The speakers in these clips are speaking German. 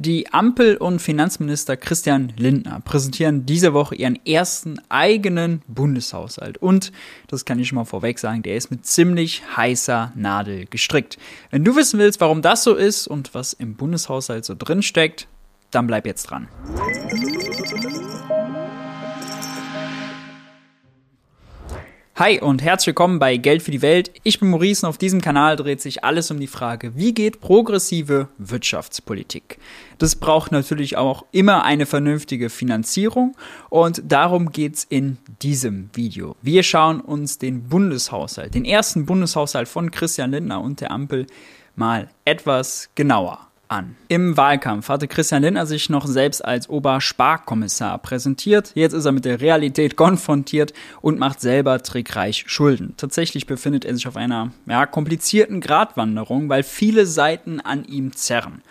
Die Ampel und Finanzminister Christian Lindner präsentieren diese Woche ihren ersten eigenen Bundeshaushalt. Und, das kann ich schon mal vorweg sagen, der ist mit ziemlich heißer Nadel gestrickt. Wenn du wissen willst, warum das so ist und was im Bundeshaushalt so drin steckt, dann bleib jetzt dran. Hi und herzlich willkommen bei Geld für die Welt. Ich bin Maurice und auf diesem Kanal dreht sich alles um die Frage, wie geht progressive Wirtschaftspolitik? Das braucht natürlich auch immer eine vernünftige Finanzierung und darum geht's in diesem Video. Wir schauen uns den Bundeshaushalt, den ersten Bundeshaushalt von Christian Lindner und der Ampel mal etwas genauer an. Im Wahlkampf hatte Christian Lindner sich noch selbst als Obersparkommissar präsentiert. Jetzt ist er mit der Realität konfrontiert und macht selber trickreich Schulden. Tatsächlich befindet er sich auf einer ja, komplizierten Gratwanderung, weil viele Seiten an ihm zerren.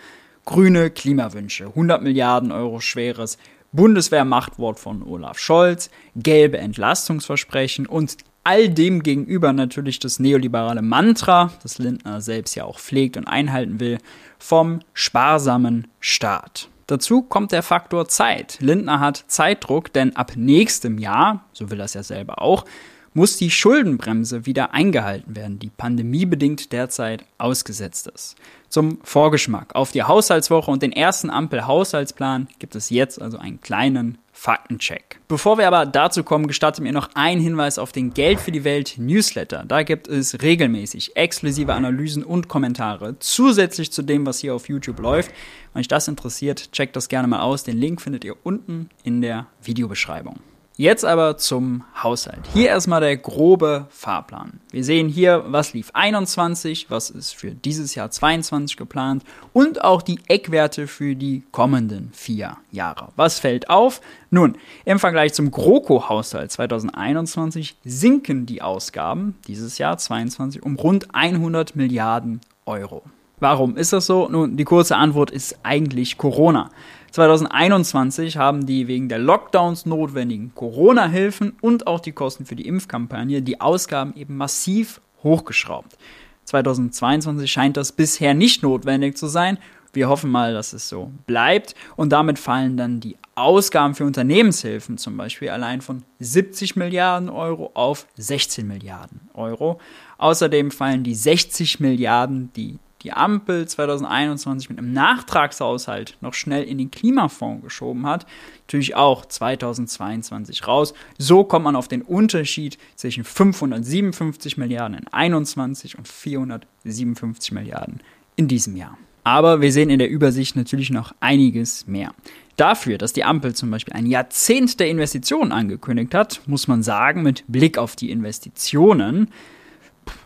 Grüne Klimawünsche, 100 Milliarden Euro schweres Bundeswehrmachtwort von Olaf Scholz, gelbe Entlastungsversprechen und all dem gegenüber natürlich das neoliberale Mantra, das Lindner selbst ja auch pflegt und einhalten will, vom sparsamen Staat. Dazu kommt der Faktor Zeit. Lindner hat Zeitdruck, denn ab nächstem Jahr, so will es ja selber auch, muss die Schuldenbremse wieder eingehalten werden, die pandemiebedingt derzeit ausgesetzt ist. Zum Vorgeschmack auf die Haushaltswoche und den ersten Ampel-Haushaltsplan gibt es jetzt also einen kleinen Faktencheck. Bevor wir aber dazu kommen, gestattet mir noch ein Hinweis auf den Geld für die Welt Newsletter. Da gibt es regelmäßig exklusive Analysen und Kommentare zusätzlich zu dem, was hier auf YouTube läuft. Wenn euch das interessiert, checkt das gerne mal aus. Den Link findet ihr unten in der Videobeschreibung. Jetzt aber zum Haushalt. Hier erstmal der grobe Fahrplan. Wir sehen hier, was lief 21, was ist für dieses Jahr 22 geplant und auch die Eckwerte für die kommenden vier Jahre. Was fällt auf? Nun, im Vergleich zum GroKo-Haushalt 2021 sinken die Ausgaben dieses Jahr 22 um rund 100 Milliarden Euro. Warum ist das so? Nun, die kurze Antwort ist eigentlich Corona. 2021 haben die wegen der Lockdowns notwendigen Corona-Hilfen und auch die Kosten für die Impfkampagne die Ausgaben eben massiv hochgeschraubt. 2022 scheint das bisher nicht notwendig zu sein. Wir hoffen mal, dass es so bleibt. Und damit fallen dann die Ausgaben für Unternehmenshilfen zum Beispiel allein von 70 Milliarden Euro auf 16 Milliarden Euro. Außerdem fallen die 60 Milliarden, die die Ampel 2021 mit einem Nachtragshaushalt noch schnell in den Klimafonds geschoben hat, natürlich auch 2022 raus. So kommt man auf den Unterschied zwischen 557 Milliarden in 21 und 457 Milliarden in diesem Jahr. Aber wir sehen in der Übersicht natürlich noch einiges mehr. Dafür, dass die Ampel zum Beispiel ein Jahrzehnt der Investitionen angekündigt hat, muss man sagen, mit Blick auf die Investitionen,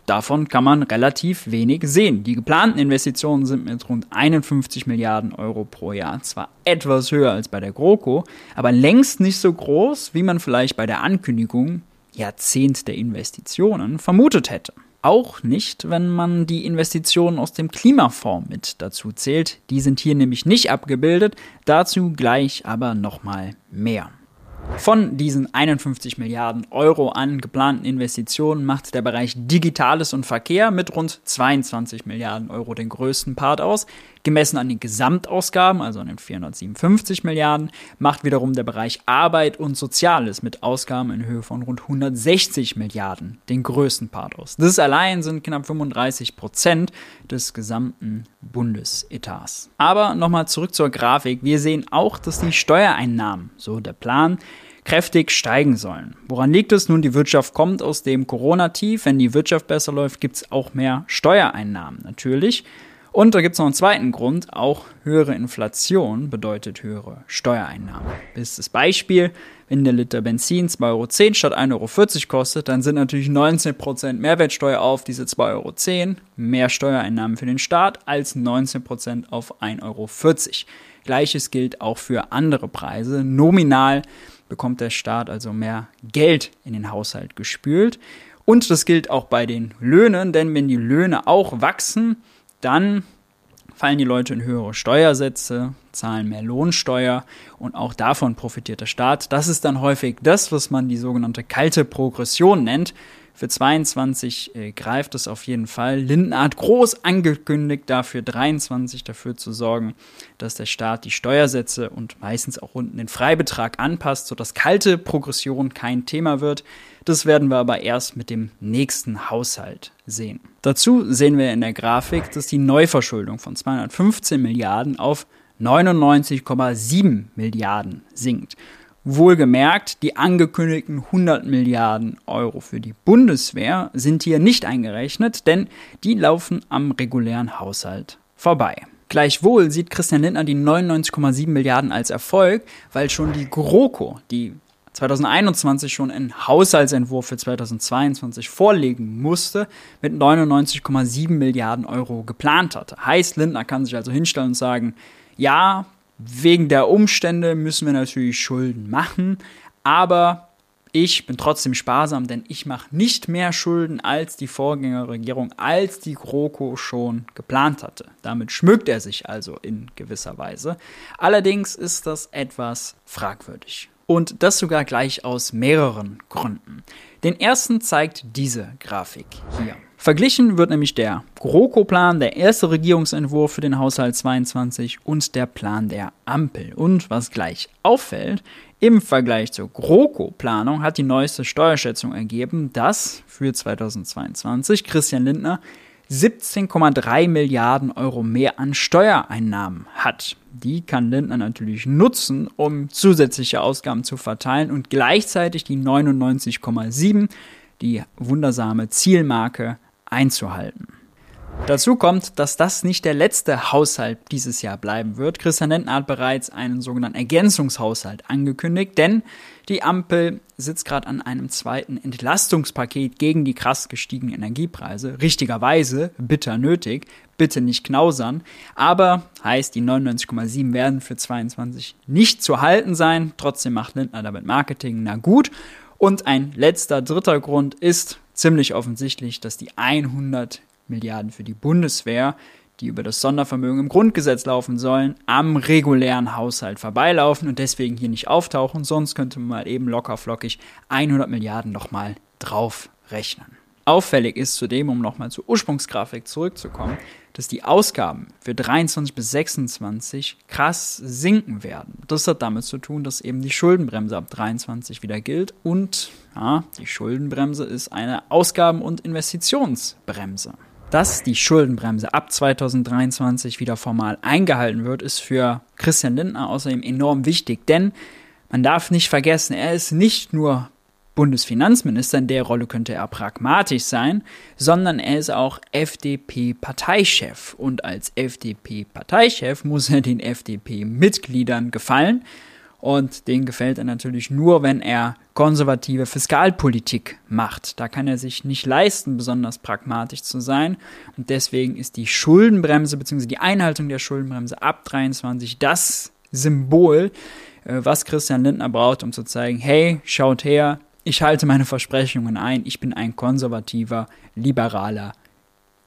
davon kann man relativ wenig sehen. Die geplanten Investitionen sind mit rund 51 Milliarden Euro pro Jahr zwar etwas höher als bei der GroKo, aber längst nicht so groß, wie man vielleicht bei der Ankündigung Jahrzehnt der Investitionen vermutet hätte. Auch nicht, wenn man die Investitionen aus dem Klimafonds mit dazu zählt. Die sind hier nämlich nicht abgebildet. Dazu gleich aber nochmal mehr. Von diesen 51 Milliarden Euro an geplanten Investitionen macht der Bereich Digitales und Verkehr mit rund 22 Milliarden Euro den größten Part aus. Gemessen an den Gesamtausgaben, also an den 457 Milliarden, macht wiederum der Bereich Arbeit und Soziales mit Ausgaben in Höhe von rund 160 Milliarden den größten Part aus. Das allein sind knapp 35 Prozent des gesamten Bundesetats. Aber nochmal zurück zur Grafik. Wir sehen auch, dass die Steuereinnahmen, so der Plan, kräftig steigen sollen. Woran liegt es nun? Die Wirtschaft kommt aus dem Corona-Tief. Wenn die Wirtschaft besser läuft, gibt es auch mehr Steuereinnahmen natürlich. Und da gibt es noch einen zweiten Grund, auch höhere Inflation bedeutet höhere Steuereinnahmen. Bestes Beispiel, wenn der Liter Benzin 2,10 Euro statt 1,40 Euro kostet, dann sind natürlich 19% Mehrwertsteuer auf diese 2,10 Euro mehr Steuereinnahmen für den Staat als 19% auf 1,40 Euro. Gleiches gilt auch für andere Preise. Nominal bekommt der Staat also mehr Geld in den Haushalt gespült. Und das gilt auch bei den Löhnen, denn wenn die Löhne auch wachsen, dann fallen die Leute in höhere Steuersätze, zahlen mehr Lohnsteuer und auch davon profitiert der Staat. Das ist dann häufig das, was man die sogenannte kalte Progression nennt. Für 22 äh, greift es auf jeden Fall. Lindner hat groß angekündigt, dafür 23 dafür zu sorgen, dass der Staat die Steuersätze und meistens auch unten den Freibetrag anpasst, sodass kalte Progression kein Thema wird. Das werden wir aber erst mit dem nächsten Haushalt sehen. Dazu sehen wir in der Grafik, dass die Neuverschuldung von 215 Milliarden auf 99,7 Milliarden sinkt. Wohlgemerkt, die angekündigten 100 Milliarden Euro für die Bundeswehr sind hier nicht eingerechnet, denn die laufen am regulären Haushalt vorbei. Gleichwohl sieht Christian Lindner die 99,7 Milliarden als Erfolg, weil schon die GroKo, die 2021 schon einen Haushaltsentwurf für 2022 vorlegen musste, mit 99,7 Milliarden Euro geplant hatte. Heißt, Lindner kann sich also hinstellen und sagen, ja, wegen der Umstände müssen wir natürlich Schulden machen, aber ich bin trotzdem sparsam, denn ich mache nicht mehr Schulden als die Vorgängerregierung, als die GroKo schon geplant hatte. Damit schmückt er sich also in gewisser Weise. Allerdings ist das etwas fragwürdig. Und das sogar gleich aus mehreren Gründen. Den ersten zeigt diese Grafik hier. Verglichen wird nämlich der GroKo-Plan, der erste Regierungsentwurf für den Haushalt 22 und der Plan der Ampel. Und was gleich auffällt, im Vergleich zur GroKo-Planung hat die neueste Steuerschätzung ergeben, dass für 2022 Christian Lindner 17,3 Milliarden Euro mehr an Steuereinnahmen hat. Die kann Lindner natürlich nutzen, um zusätzliche Ausgaben zu verteilen und gleichzeitig die 99,7, die wundersame Zielmarke, einzuhalten. Dazu kommt, dass das nicht der letzte Haushalt dieses Jahr bleiben wird. Christian Lindner hat bereits einen sogenannten Ergänzungshaushalt angekündigt, denn die Ampel sitzt gerade an einem zweiten Entlastungspaket gegen die krass gestiegenen Energiepreise. Richtigerweise, bitter nötig, bitte nicht knausern. Aber heißt, die 99,7 werden für 22 nicht zu halten sein. Trotzdem macht Lindner damit Marketing, na gut. Und ein letzter, dritter Grund ist ziemlich offensichtlich, dass die 100 Milliarden für die Bundeswehr, die über das Sondervermögen im Grundgesetz laufen sollen, am regulären Haushalt vorbeilaufen und deswegen hier nicht auftauchen. Sonst könnte man mal eben locker flockig 100 Milliarden nochmal drauf rechnen. Auffällig ist zudem, um nochmal zur Ursprungsgrafik zurückzukommen, dass die Ausgaben für 23 bis 26 krass sinken werden. Das hat damit zu tun, dass eben die Schuldenbremse ab 23 wieder gilt und ja, die Schuldenbremse ist eine Ausgaben- und Investitionsbremse. Dass die Schuldenbremse ab 2023 wieder formal eingehalten wird, ist für Christian Lindner außerdem enorm wichtig, denn man darf nicht vergessen, er ist nicht nur Bundesfinanzminister, in der Rolle könnte er pragmatisch sein, sondern er ist auch FDP-Parteichef. Und als FDP-Parteichef muss er den FDP-Mitgliedern gefallen. Und denen gefällt er natürlich nur, wenn er konservative Fiskalpolitik macht. Da kann er sich nicht leisten, besonders pragmatisch zu sein. Und deswegen ist die Schuldenbremse bzw. die Einhaltung der Schuldenbremse ab 23 das Symbol, äh, was Christian Lindner braucht, um zu zeigen, hey, schaut her, ich halte meine Versprechungen ein. Ich bin ein konservativer, liberaler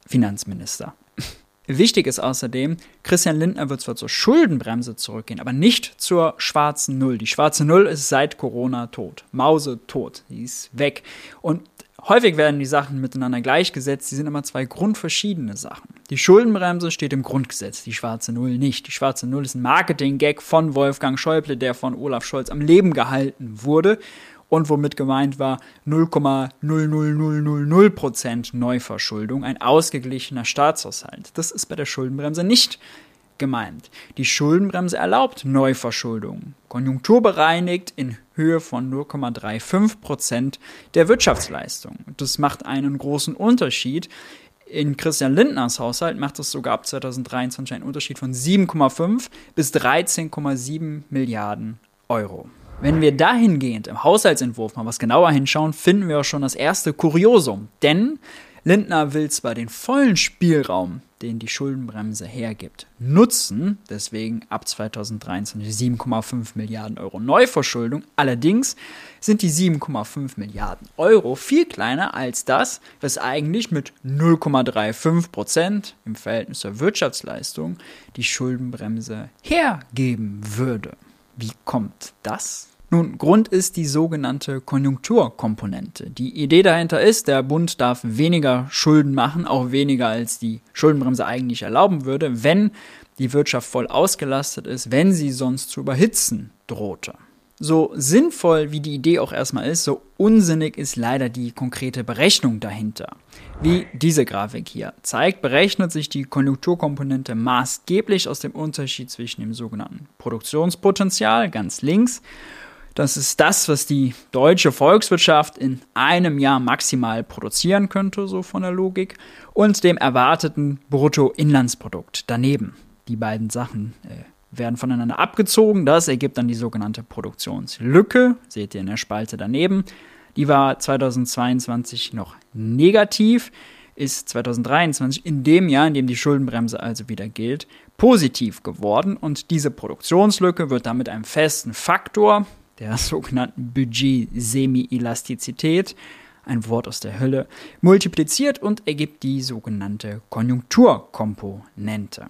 Finanzminister. Wichtig ist außerdem, Christian Lindner wird zwar zur Schuldenbremse zurückgehen, aber nicht zur schwarzen Null. Die schwarze Null ist seit Corona tot. Mause tot. Die ist weg. Und häufig werden die Sachen miteinander gleichgesetzt. Die sind immer zwei grundverschiedene Sachen. Die Schuldenbremse steht im Grundgesetz, die schwarze Null nicht. Die schwarze Null ist ein Marketing-Gag von Wolfgang Schäuble, der von Olaf Scholz am Leben gehalten wurde und womit gemeint war 0,00000% Neuverschuldung, ein ausgeglichener Staatshaushalt. Das ist bei der Schuldenbremse nicht gemeint. Die Schuldenbremse erlaubt Neuverschuldung, konjunkturbereinigt in Höhe von 0,35% der Wirtschaftsleistung. Das macht einen großen Unterschied. In Christian Lindners Haushalt macht es sogar ab 2023 einen Unterschied von 7,5 bis 13,7 Milliarden Euro. Wenn wir dahingehend im Haushaltsentwurf mal was genauer hinschauen, finden wir auch schon das erste Kuriosum. Denn Lindner will zwar den vollen Spielraum, den die Schuldenbremse hergibt, nutzen, deswegen ab 2023 7,5 Milliarden Euro Neuverschuldung, allerdings sind die 7,5 Milliarden Euro viel kleiner als das, was eigentlich mit 0,35 Prozent im Verhältnis zur Wirtschaftsleistung die Schuldenbremse hergeben würde. Wie kommt das? Nun, Grund ist die sogenannte Konjunkturkomponente. Die Idee dahinter ist, der Bund darf weniger Schulden machen, auch weniger als die Schuldenbremse eigentlich erlauben würde, wenn die Wirtschaft voll ausgelastet ist, wenn sie sonst zu überhitzen drohte. So sinnvoll wie die Idee auch erstmal ist, so unsinnig ist leider die konkrete Berechnung dahinter. Wie diese Grafik hier zeigt, berechnet sich die Konjunkturkomponente maßgeblich aus dem Unterschied zwischen dem sogenannten Produktionspotenzial ganz links das ist das, was die deutsche Volkswirtschaft in einem Jahr maximal produzieren könnte, so von der Logik, und dem erwarteten Bruttoinlandsprodukt daneben. Die beiden Sachen äh, werden voneinander abgezogen. Das ergibt dann die sogenannte Produktionslücke, seht ihr in der Spalte daneben. Die war 2022 noch negativ, ist 2023 in dem Jahr, in dem die Schuldenbremse also wieder gilt, positiv geworden und diese Produktionslücke wird dann mit einem festen Faktor, der sogenannten Budget-Semi-Elastizität, ein Wort aus der Hölle, multipliziert und ergibt die sogenannte Konjunkturkomponente.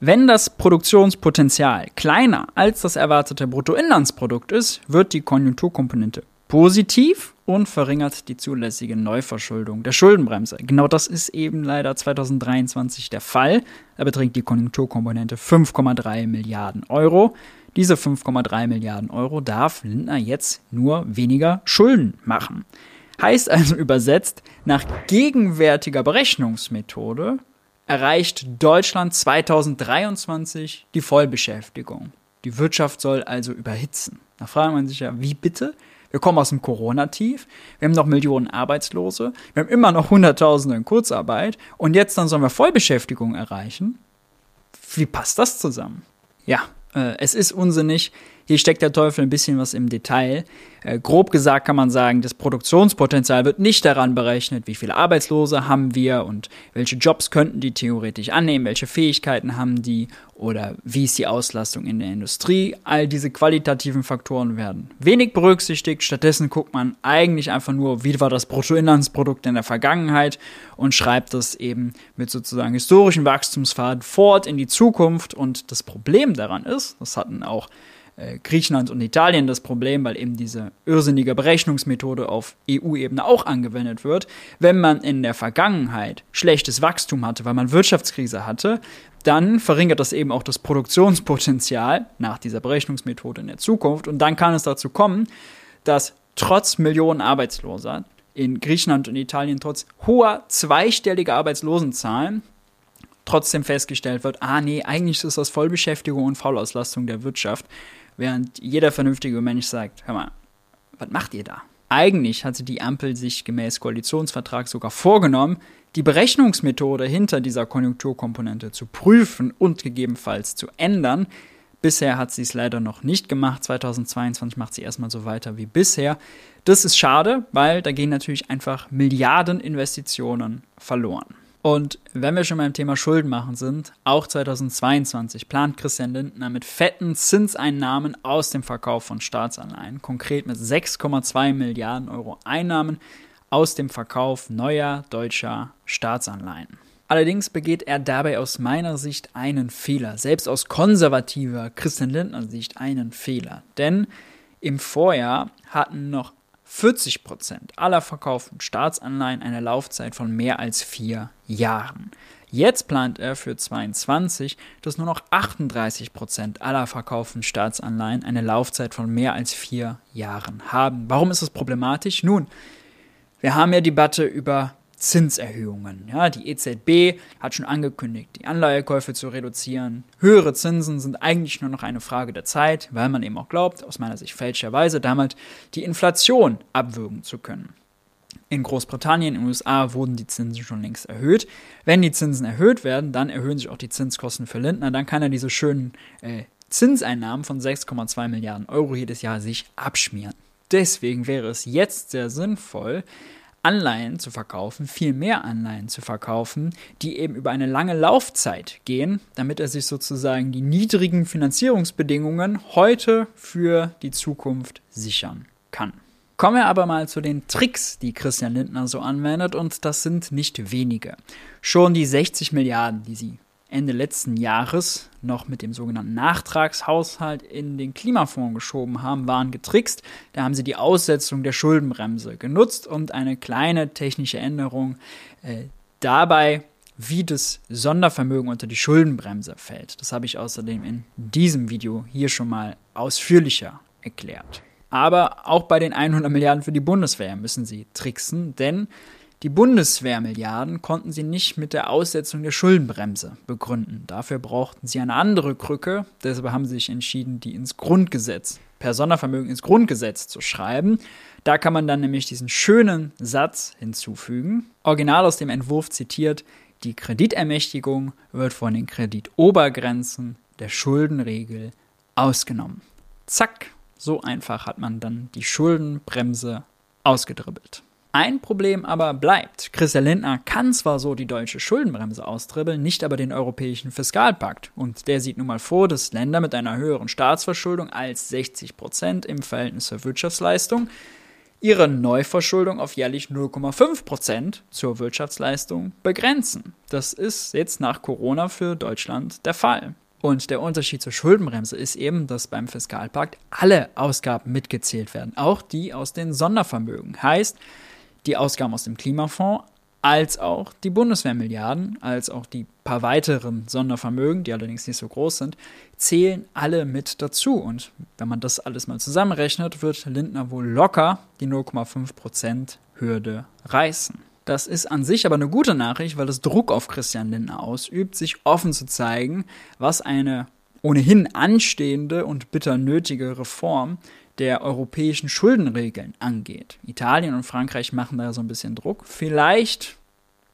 Wenn das Produktionspotenzial kleiner als das erwartete Bruttoinlandsprodukt ist, wird die Konjunkturkomponente positiv und verringert die zulässige Neuverschuldung der Schuldenbremse. Genau das ist eben leider 2023 der Fall. Da beträgt die Konjunkturkomponente 5,3 Milliarden Euro. Diese 5,3 Milliarden Euro darf Lindner jetzt nur weniger Schulden machen. Heißt also übersetzt, nach gegenwärtiger Berechnungsmethode erreicht Deutschland 2023 die Vollbeschäftigung. Die Wirtschaft soll also überhitzen. Da fragt man sich ja, wie bitte? Wir kommen aus dem Corona-Tief, wir haben noch Millionen Arbeitslose, wir haben immer noch Hunderttausende in Kurzarbeit und jetzt dann sollen wir Vollbeschäftigung erreichen. Wie passt das zusammen? Ja, äh, es ist unsinnig. Hier steckt der Teufel ein bisschen was im Detail. Äh, grob gesagt kann man sagen, das Produktionspotenzial wird nicht daran berechnet, wie viele Arbeitslose haben wir und welche Jobs könnten die theoretisch annehmen, welche Fähigkeiten haben die oder wie ist die Auslastung in der Industrie. All diese qualitativen Faktoren werden wenig berücksichtigt. Stattdessen guckt man eigentlich einfach nur, wie war das Bruttoinlandsprodukt in der Vergangenheit und schreibt das eben mit sozusagen historischen Wachstumspfaden fort in die Zukunft. Und das Problem daran ist, das hatten auch Griechenland und Italien das Problem, weil eben diese irrsinnige Berechnungsmethode auf EU-Ebene auch angewendet wird. Wenn man in der Vergangenheit schlechtes Wachstum hatte, weil man Wirtschaftskrise hatte, dann verringert das eben auch das Produktionspotenzial nach dieser Berechnungsmethode in der Zukunft. Und dann kann es dazu kommen, dass trotz Millionen Arbeitsloser in Griechenland und Italien trotz hoher zweistelliger Arbeitslosenzahlen trotzdem festgestellt wird, ah nee, eigentlich ist das Vollbeschäftigung und Faulauslastung der Wirtschaft. Während jeder vernünftige Mensch sagt, hör mal, was macht ihr da? Eigentlich hatte die Ampel sich gemäß Koalitionsvertrag sogar vorgenommen, die Berechnungsmethode hinter dieser Konjunkturkomponente zu prüfen und gegebenenfalls zu ändern. Bisher hat sie es leider noch nicht gemacht. 2022 macht sie erstmal so weiter wie bisher. Das ist schade, weil da gehen natürlich einfach Milliarden Investitionen verloren. Und wenn wir schon beim Thema Schulden machen sind, auch 2022 plant Christian Lindner mit fetten Zinseinnahmen aus dem Verkauf von Staatsanleihen, konkret mit 6,2 Milliarden Euro Einnahmen aus dem Verkauf neuer deutscher Staatsanleihen. Allerdings begeht er dabei aus meiner Sicht einen Fehler, selbst aus konservativer Christian Lindner Sicht einen Fehler. Denn im Vorjahr hatten noch 40 Prozent aller verkauften Staatsanleihen eine Laufzeit von mehr als vier Jahren. Jetzt plant er für 2022, dass nur noch 38 Prozent aller verkauften Staatsanleihen eine Laufzeit von mehr als vier Jahren haben. Warum ist das problematisch? Nun, wir haben ja Debatte über Zinserhöhungen. Ja, die EZB hat schon angekündigt, die Anleihekäufe zu reduzieren. Höhere Zinsen sind eigentlich nur noch eine Frage der Zeit, weil man eben auch glaubt, aus meiner Sicht fälschlicherweise, damit die Inflation abwürgen zu können. In Großbritannien, in den USA wurden die Zinsen schon längst erhöht. Wenn die Zinsen erhöht werden, dann erhöhen sich auch die Zinskosten für Lindner. Dann kann er diese schönen äh, Zinseinnahmen von 6,2 Milliarden Euro jedes Jahr sich abschmieren. Deswegen wäre es jetzt sehr sinnvoll, Anleihen zu verkaufen, viel mehr Anleihen zu verkaufen, die eben über eine lange Laufzeit gehen, damit er sich sozusagen die niedrigen Finanzierungsbedingungen heute für die Zukunft sichern kann. Kommen wir aber mal zu den Tricks, die Christian Lindner so anwendet, und das sind nicht wenige. Schon die 60 Milliarden, die sie Ende letzten Jahres noch mit dem sogenannten Nachtragshaushalt in den Klimafonds geschoben haben, waren getrickst. Da haben sie die Aussetzung der Schuldenbremse genutzt und eine kleine technische Änderung äh, dabei, wie das Sondervermögen unter die Schuldenbremse fällt. Das habe ich außerdem in diesem Video hier schon mal ausführlicher erklärt. Aber auch bei den 100 Milliarden für die Bundeswehr müssen sie tricksen, denn die Bundeswehrmilliarden konnten sie nicht mit der Aussetzung der Schuldenbremse begründen. Dafür brauchten sie eine andere Krücke. Deshalb haben sie sich entschieden, die ins Grundgesetz, per Sondervermögen ins Grundgesetz zu schreiben. Da kann man dann nämlich diesen schönen Satz hinzufügen. Original aus dem Entwurf zitiert, die Kreditermächtigung wird von den Kreditobergrenzen der Schuldenregel ausgenommen. Zack, so einfach hat man dann die Schuldenbremse ausgedribbelt. Ein Problem aber bleibt. Christian Lindner kann zwar so die deutsche Schuldenbremse austribbeln, nicht aber den europäischen Fiskalpakt. Und der sieht nun mal vor, dass Länder mit einer höheren Staatsverschuldung als 60 Prozent im Verhältnis zur Wirtschaftsleistung ihre Neuverschuldung auf jährlich 0,5 Prozent zur Wirtschaftsleistung begrenzen. Das ist jetzt nach Corona für Deutschland der Fall. Und der Unterschied zur Schuldenbremse ist eben, dass beim Fiskalpakt alle Ausgaben mitgezählt werden, auch die aus den Sondervermögen. Heißt, die Ausgaben aus dem Klimafonds als auch die Bundeswehrmilliarden, als auch die paar weiteren Sondervermögen, die allerdings nicht so groß sind, zählen alle mit dazu. Und wenn man das alles mal zusammenrechnet, wird Lindner wohl locker die 0,5% Hürde reißen. Das ist an sich aber eine gute Nachricht, weil es Druck auf Christian Lindner ausübt, sich offen zu zeigen, was eine ohnehin anstehende und bitter nötige Reform der europäischen Schuldenregeln angeht. Italien und Frankreich machen da so ein bisschen Druck. Vielleicht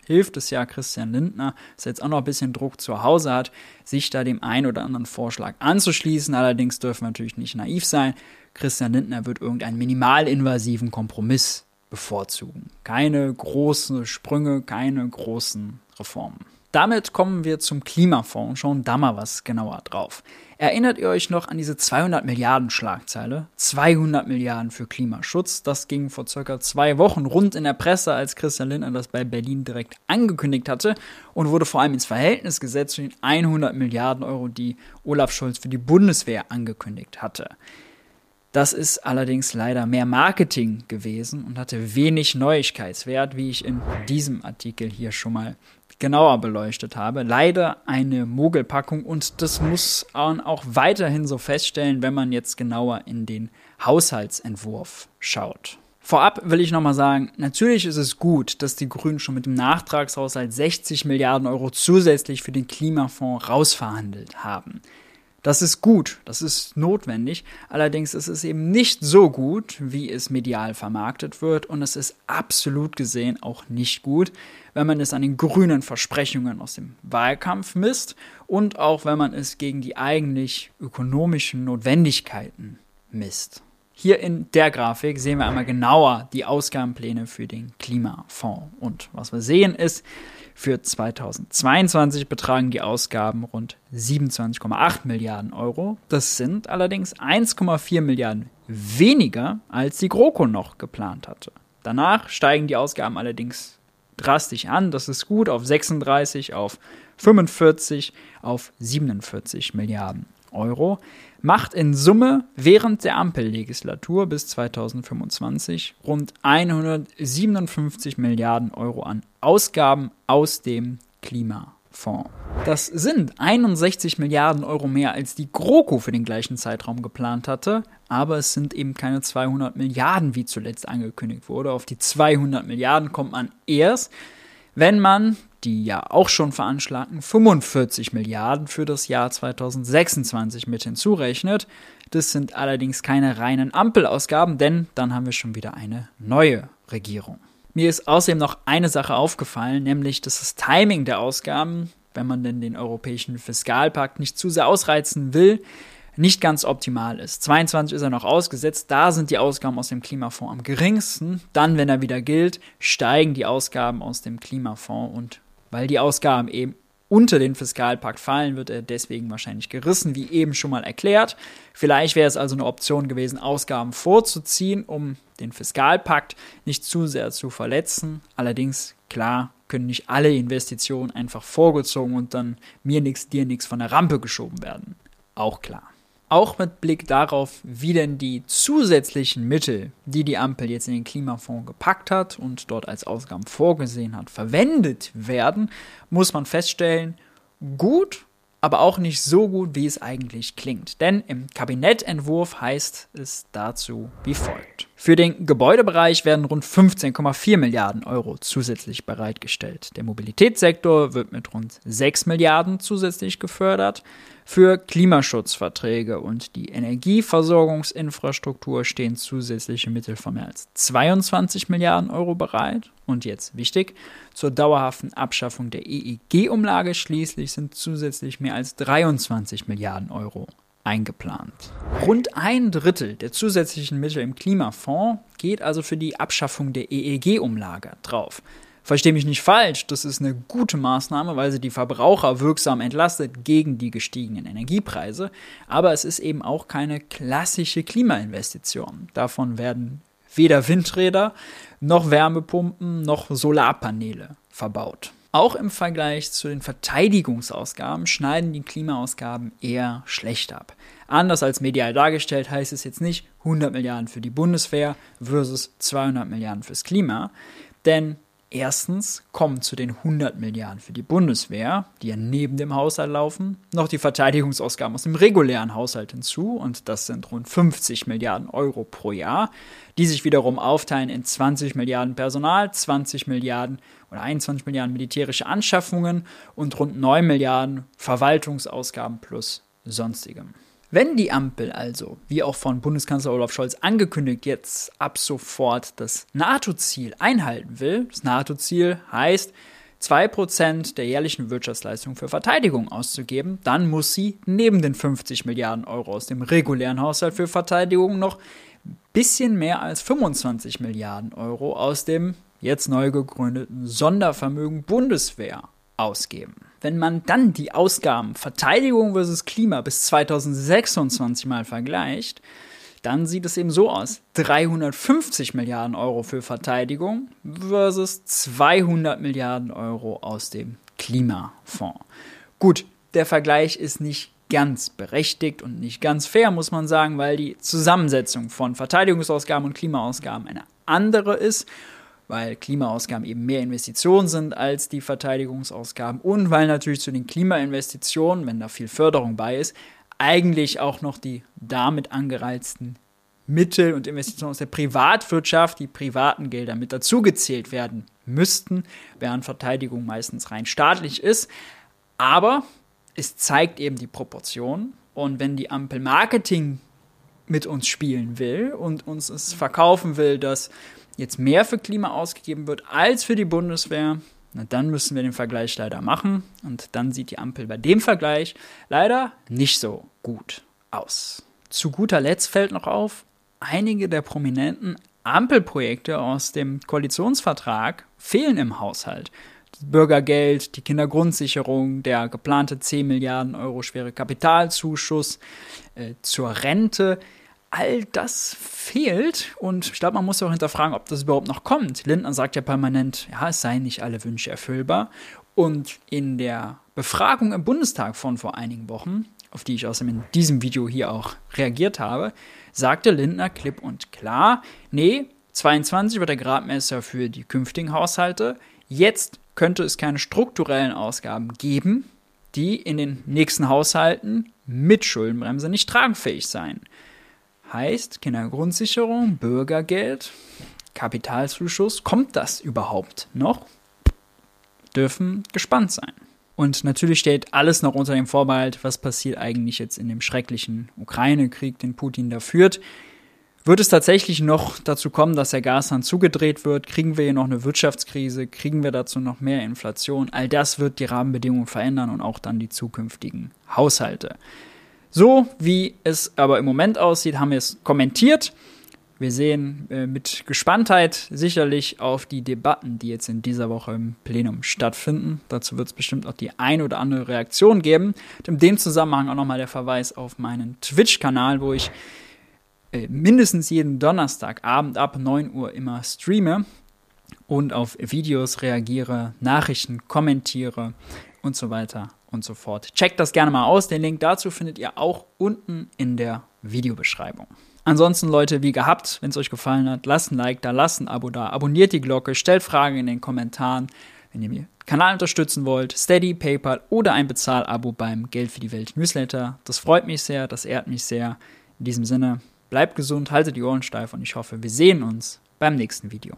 hilft es ja Christian Lindner, dass er jetzt auch noch ein bisschen Druck zu Hause hat, sich da dem einen oder anderen Vorschlag anzuschließen. Allerdings dürfen wir natürlich nicht naiv sein. Christian Lindner wird irgendeinen minimalinvasiven Kompromiss bevorzugen. Keine großen Sprünge, keine großen Reformen. Damit kommen wir zum Klimafonds und schauen da mal was genauer drauf. Erinnert ihr euch noch an diese 200 Milliarden Schlagzeile? 200 Milliarden für Klimaschutz. Das ging vor circa zwei Wochen rund in der Presse, als Christian Lindner das bei Berlin direkt angekündigt hatte und wurde vor allem ins Verhältnis gesetzt zu den 100 Milliarden Euro, die Olaf Scholz für die Bundeswehr angekündigt hatte. Das ist allerdings leider mehr Marketing gewesen und hatte wenig Neuigkeitswert, wie ich in diesem Artikel hier schon mal genauer beleuchtet habe. Leider eine Mogelpackung und das muss man auch weiterhin so feststellen, wenn man jetzt genauer in den Haushaltsentwurf schaut. Vorab will ich nochmal sagen, natürlich ist es gut, dass die Grünen schon mit dem Nachtragshaushalt 60 Milliarden Euro zusätzlich für den Klimafonds rausverhandelt haben. Das ist gut, das ist notwendig. Allerdings ist es eben nicht so gut, wie es medial vermarktet wird. Und es ist absolut gesehen auch nicht gut, wenn man es an den grünen Versprechungen aus dem Wahlkampf misst und auch wenn man es gegen die eigentlich ökonomischen Notwendigkeiten misst. Hier in der Grafik sehen wir einmal genauer die Ausgabenpläne für den Klimafonds. Und was wir sehen ist, für 2022 betragen die Ausgaben rund 27,8 Milliarden Euro. Das sind allerdings 1,4 Milliarden weniger, als die GroKo noch geplant hatte. Danach steigen die Ausgaben allerdings drastisch an. Das ist gut auf 36, auf 45, auf 47 Milliarden Euro, macht in Summe während der Ampellegislatur bis 2025 rund 157 Milliarden Euro an Ausgaben aus dem Klimafonds. Das sind 61 Milliarden Euro mehr, als die GroKo für den gleichen Zeitraum geplant hatte, aber es sind eben keine 200 Milliarden, wie zuletzt angekündigt wurde. Auf die 200 Milliarden kommt man erst, wenn man die ja auch schon veranschlagten 45 Milliarden für das Jahr 2026 mit hinzurechnet. Das sind allerdings keine reinen Ampelausgaben, denn dann haben wir schon wieder eine neue Regierung. Mir ist außerdem noch eine Sache aufgefallen, nämlich dass das Timing der Ausgaben, wenn man denn den europäischen Fiskalpakt nicht zu sehr ausreizen will, nicht ganz optimal ist. 22 ist er noch ausgesetzt, da sind die Ausgaben aus dem Klimafonds am geringsten. Dann, wenn er wieder gilt, steigen die Ausgaben aus dem Klimafonds und weil die Ausgaben eben unter den Fiskalpakt fallen, wird er deswegen wahrscheinlich gerissen, wie eben schon mal erklärt. Vielleicht wäre es also eine Option gewesen, Ausgaben vorzuziehen, um den Fiskalpakt nicht zu sehr zu verletzen. Allerdings, klar, können nicht alle Investitionen einfach vorgezogen und dann mir nichts, dir nichts von der Rampe geschoben werden. Auch klar. Auch mit Blick darauf, wie denn die zusätzlichen Mittel, die die Ampel jetzt in den Klimafonds gepackt hat und dort als Ausgaben vorgesehen hat, verwendet werden, muss man feststellen, gut aber auch nicht so gut, wie es eigentlich klingt. Denn im Kabinettentwurf heißt es dazu wie folgt. Für den Gebäudebereich werden rund 15,4 Milliarden Euro zusätzlich bereitgestellt. Der Mobilitätssektor wird mit rund 6 Milliarden zusätzlich gefördert. Für Klimaschutzverträge und die Energieversorgungsinfrastruktur stehen zusätzliche Mittel von mehr als 22 Milliarden Euro bereit. Und jetzt wichtig, zur dauerhaften Abschaffung der EEG-Umlage schließlich sind zusätzlich mehr als 23 Milliarden Euro eingeplant. Rund ein Drittel der zusätzlichen Mittel im Klimafonds geht also für die Abschaffung der EEG-Umlage drauf. Verstehe mich nicht falsch, das ist eine gute Maßnahme, weil sie die Verbraucher wirksam entlastet gegen die gestiegenen Energiepreise. Aber es ist eben auch keine klassische Klimainvestition. Davon werden weder Windräder noch Wärmepumpen noch Solarpaneele verbaut. Auch im Vergleich zu den Verteidigungsausgaben schneiden die Klimaausgaben eher schlecht ab. Anders als medial dargestellt heißt es jetzt nicht 100 Milliarden für die Bundeswehr versus 200 Milliarden fürs Klima, denn Erstens kommen zu den 100 Milliarden für die Bundeswehr, die ja neben dem Haushalt laufen, noch die Verteidigungsausgaben aus dem regulären Haushalt hinzu, und das sind rund 50 Milliarden Euro pro Jahr, die sich wiederum aufteilen in 20 Milliarden Personal, 20 Milliarden oder 21 Milliarden militärische Anschaffungen und rund 9 Milliarden Verwaltungsausgaben plus sonstigem. Wenn die Ampel also, wie auch von Bundeskanzler Olaf Scholz angekündigt, jetzt ab sofort das NATO-Ziel einhalten will, das NATO-Ziel heißt, 2% der jährlichen Wirtschaftsleistung für Verteidigung auszugeben, dann muss sie neben den 50 Milliarden Euro aus dem regulären Haushalt für Verteidigung noch ein bisschen mehr als 25 Milliarden Euro aus dem jetzt neu gegründeten Sondervermögen Bundeswehr ausgeben. Wenn man dann die Ausgaben Verteidigung versus Klima bis 2026 mal vergleicht, dann sieht es eben so aus. 350 Milliarden Euro für Verteidigung versus 200 Milliarden Euro aus dem Klimafonds. Gut, der Vergleich ist nicht ganz berechtigt und nicht ganz fair, muss man sagen, weil die Zusammensetzung von Verteidigungsausgaben und Klimaausgaben eine andere ist weil Klimaausgaben eben mehr Investitionen sind als die Verteidigungsausgaben und weil natürlich zu den Klimainvestitionen, wenn da viel Förderung bei ist, eigentlich auch noch die damit angereizten Mittel und Investitionen aus der Privatwirtschaft, die privaten Gelder mit dazugezählt werden müssten, während Verteidigung meistens rein staatlich ist. Aber es zeigt eben die Proportion. Und wenn die Ampel Marketing mit uns spielen will und uns es verkaufen will, dass jetzt mehr für Klima ausgegeben wird als für die Bundeswehr, na, dann müssen wir den Vergleich leider machen. Und dann sieht die Ampel bei dem Vergleich leider nicht so gut aus. Zu guter Letzt fällt noch auf, einige der prominenten Ampelprojekte aus dem Koalitionsvertrag fehlen im Haushalt. Das Bürgergeld, die Kindergrundsicherung, der geplante 10 Milliarden Euro schwere Kapitalzuschuss äh, zur Rente all das fehlt und ich glaube, man muss auch hinterfragen, ob das überhaupt noch kommt. Lindner sagt ja permanent, ja, es seien nicht alle Wünsche erfüllbar. Und in der Befragung im Bundestag von vor einigen Wochen, auf die ich außerdem in diesem Video hier auch reagiert habe, sagte Lindner klipp und klar, nee, 22 wird der Gradmesser für die künftigen Haushalte. Jetzt könnte es keine strukturellen Ausgaben geben, die in den nächsten Haushalten mit Schuldenbremse nicht tragfähig seien. Heißt Kindergrundsicherung, Bürgergeld, Kapitalzuschuss, kommt das überhaupt noch? Dürfen gespannt sein. Und natürlich steht alles noch unter dem Vorbehalt, was passiert eigentlich jetzt in dem schrecklichen Ukraine-Krieg, den Putin da führt. Wird es tatsächlich noch dazu kommen, dass der Gashahn zugedreht wird? Kriegen wir hier noch eine Wirtschaftskrise? Kriegen wir dazu noch mehr Inflation? All das wird die Rahmenbedingungen verändern und auch dann die zukünftigen Haushalte. So wie es aber im Moment aussieht, haben wir es kommentiert. Wir sehen äh, mit Gespanntheit sicherlich auf die Debatten, die jetzt in dieser Woche im Plenum stattfinden. Dazu wird es bestimmt auch die ein oder andere Reaktion geben. Und in dem Zusammenhang auch nochmal der Verweis auf meinen Twitch-Kanal, wo ich äh, mindestens jeden Donnerstagabend ab 9 Uhr immer streame. und auf Videos reagiere, Nachrichten kommentiere und so weiter und so fort. Checkt das gerne mal aus. Den Link dazu findet ihr auch unten in der Videobeschreibung. Ansonsten, Leute, wie gehabt, wenn es euch gefallen hat, lasst ein Like da, lasst ein Abo da, abonniert die Glocke, stellt Fragen in den Kommentaren, wenn ihr mir Kanal unterstützen wollt, Steady, PayPal oder ein Bezahlabo beim Geld für die Welt Newsletter. Das freut mich sehr, das ehrt mich sehr. In diesem Sinne, bleibt gesund, haltet die Ohren steif und ich hoffe, wir sehen uns beim nächsten Video.